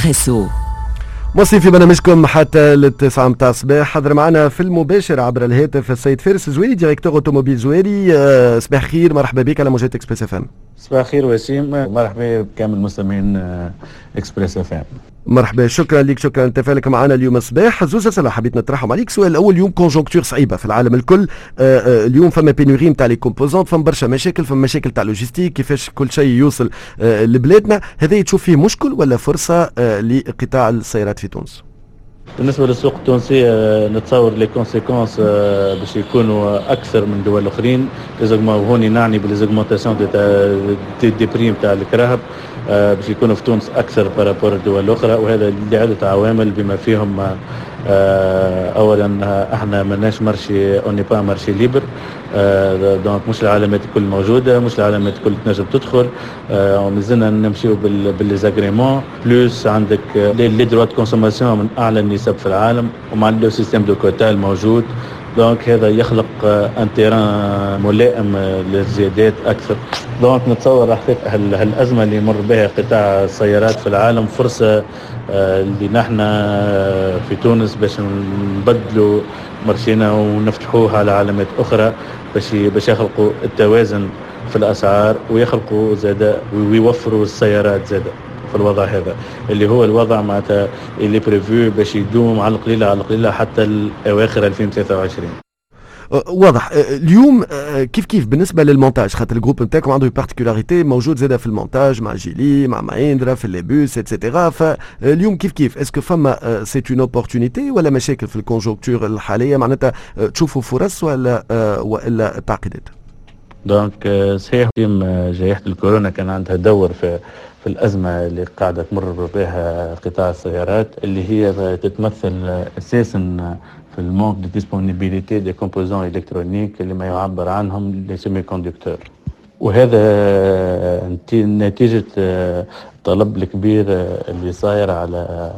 إكسبريسو ماضي في برنامجكم حتى التسعة متاع الصباح. حضر معنا في المباشر عبر الهاتف السيد فارس زويري directeur automobile زويري. آه، صباح خير مرحبا بك على موجات إكسبريس إف إم. صباح الخير وسيم مرحبا بكامل مستمعين آه، إكسبريس إف إم. مرحبا شكرا لك شكرا لتفاعلك معنا اليوم. الصباح زوز اسئله حبيت نطرحهم عليك. السؤال الأول اليوم conjoncture صعيبة في العالم الكل. آه، آآ اليوم فما pénurie نتاع les composants فما برشا مشاكل فما مشاكل تاع logistique كيفاش كل شيء يوصل لبلادنا. هذا تشوف فيه مشكل ولا فرصة لقطاع السيارات في تونس؟ بالنسبة للسوق التونسي آه، نتصور les conséquences آه، باش يكونوا أكثر من دول اخرين هوني نعني بال les augmentations des, des primes تاع الكراهب آه، باش يكونوا في تونس أكثر par rapport الدول الأخرى. وهذا لعدة عوامل بما فيهم اولا إحنا ماناش marché, on n'est pas marché libre donc مش العلامات الكل موجودة مش العلامات الكل تنجم تدخل. ومازلنا نمشيو بال les agréments plus عندك les droits de consommation من أعلى النسب في العالم. ومع le système de quota الموجود. donc هذا يخلق un terrain ملائم للزيادات أكثر. donc نتصور هالأزمة اللي يمر بها قطاع السيارات في العالم فرصة آه، اللي نحن في تونس باش نبدلوا marché نا ونفتحوها على علامات أخرى باش باش يخلقوا التوازن في الأسعار ويخلقوا زاد ويوفروا السيارات زاد في الوضع هذا اللي هو الوضع معناتها اللي prévu باش يدوم على القليلة على القليلة حتى اواخر 2023 واضح. اليوم كيف كيف بالنسبة للمونتاج؟ خاطر ال groupe نتاعكم عنده particularité موجود زاده في المونتاج مع جيلي مع ماهيندرا في les bus et cetera فاليوم كيف كيف؟ est-ce que فما c'est une opportunité ولا مشاكل في ال conjoncture الحالية؟ معناتها تشوفوا فرص ولا ولا تعقيدات؟ donc صحيح جائحة الكورونا كان عندها دور في في الأزمة اللي قاعدة تمر بها قطاع السيارات اللي هي تتمثل أساسا في ال manque de disponibilité des composants électroniques اللي ما يعبر عنهم les semi-conducteurs وهذا نتيجة الطلب الكبير اللي صاير على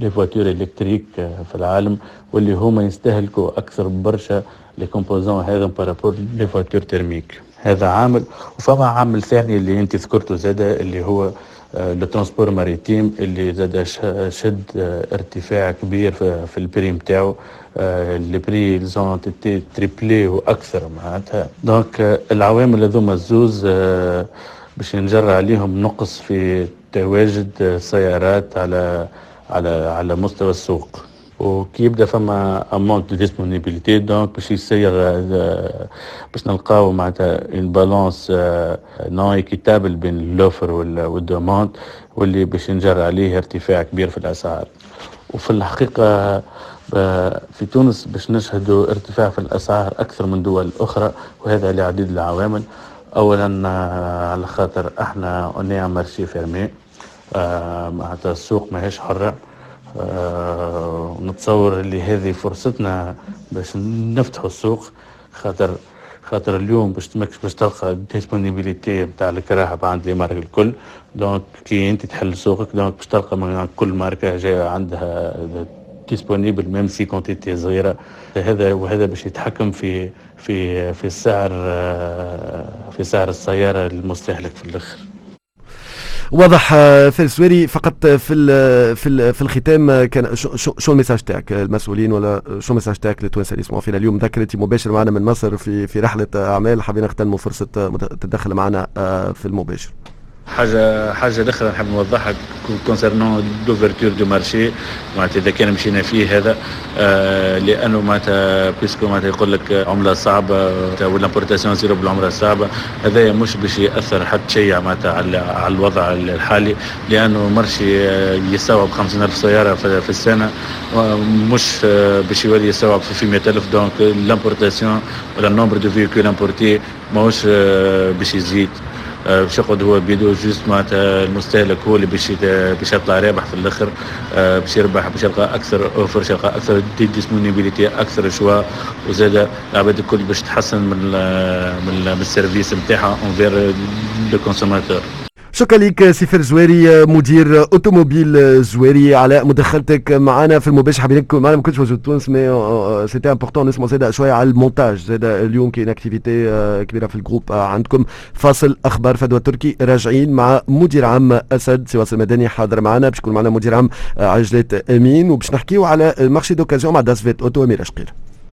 les voitures électriques في العالم واللي هما يستهلكوا أكثر برشا les composants هذا par rapport les voitures thermiques هذا عامل وفما عامل ثاني اللي أنت ذكرته زاد اللي هو le transport maritime اللي زاد شد آه، ارتفاع كبير في ال prix نتاعو les prix ont triplé وأكثر معناتها. donc آه، العوامل هذوما الزوز آه، باش ينجر عليهم نقص في تواجد سيارات على على على مستوى السوق. وكي يبدا فما manque de disponibilité donc باش يصير باش نلقاو معناتها une balance non équitable بين l'offre وال demande واللي باش ينجر عليه ارتفاع كبير في الأسعار. وفي الحقيقة في تونس باش نشهدوا ارتفاع في الأسعار أكثر من دول أخرى وهذا لعديد العوامل. اولا على خاطر إحنا un marché fermé معناتها السوق ماهيش حره آه نتصور اللي هذه فرصتنا باش نفتحوا السوق خاطر خاطر اليوم باش تمكش باش تلقى disponibilité نتاع الكراهب عند les marques الكل. donc كي انت تحل سوقك donc باش تلقى من كل ماركة جاية عندها disponible même si quantité صغيرة. هذا وهذا باش يتحكم في في في السعر آه، في سعر السيارة للمستهلك في الآخر. واضح آه، في السويري. فقط في ال في ال في الختام آه، كان شو, ال message تاعك المسؤولين؟ ولا شو ال message تاعك للتوانسه اللي يسمعوا فينا اليوم ذكرتي مباشر معنا من مصر في في رحلة أعمال حبينا نغتنموا فرصة تدخل معنا آه، في المباشر. حاجة حاجة أخرى نحب نوضحها concernant l'ouverture du marché معناتها إذا كان مشينا فيه هذا آه لأنه معناتها puisque معناتها يقول لك عملة صعبة وال importation zéro بالعملة الصعبة هذايا مش باش يأثر حتى شيء معناتها على الوضع الحالي لأنه marché يستوعب 50000 سيارة في السنة مش باش يولي يستوعب في 100000 donc l'importation ولا ال nombre de véhicules importés ماهوش باش يزيد. باش يقعد هو بيدو juste معناتها المستهلك هو اللي باش باش يطلع رابح في الأخر آه، باش يربح باش يلقى أكثر offres يلقى أكثر disponibilité أكثر choix وزاد العباد الكل باش تحسن من من ال service نتاعها envers le consommateur شكرا لك سفر زواري مدير أوتوموبيل زواري على مداخلتك معنا في المباشر حابين معنا ما كنتش موجود. تونس mais c'était important نسمع زاد شوية على المونتاج. زاد اليوم كاين activité كبيرة في ال groupe عندكم. فاصل أخبار فدوى تركي. راجعين مع مدير عام أسد سواس المدني حاضر معنا. باش يكون معنا مدير عام عجلات أمين. وباش نحكيو على marché d'occasion مع داسفيت أوتو أمير أشقير.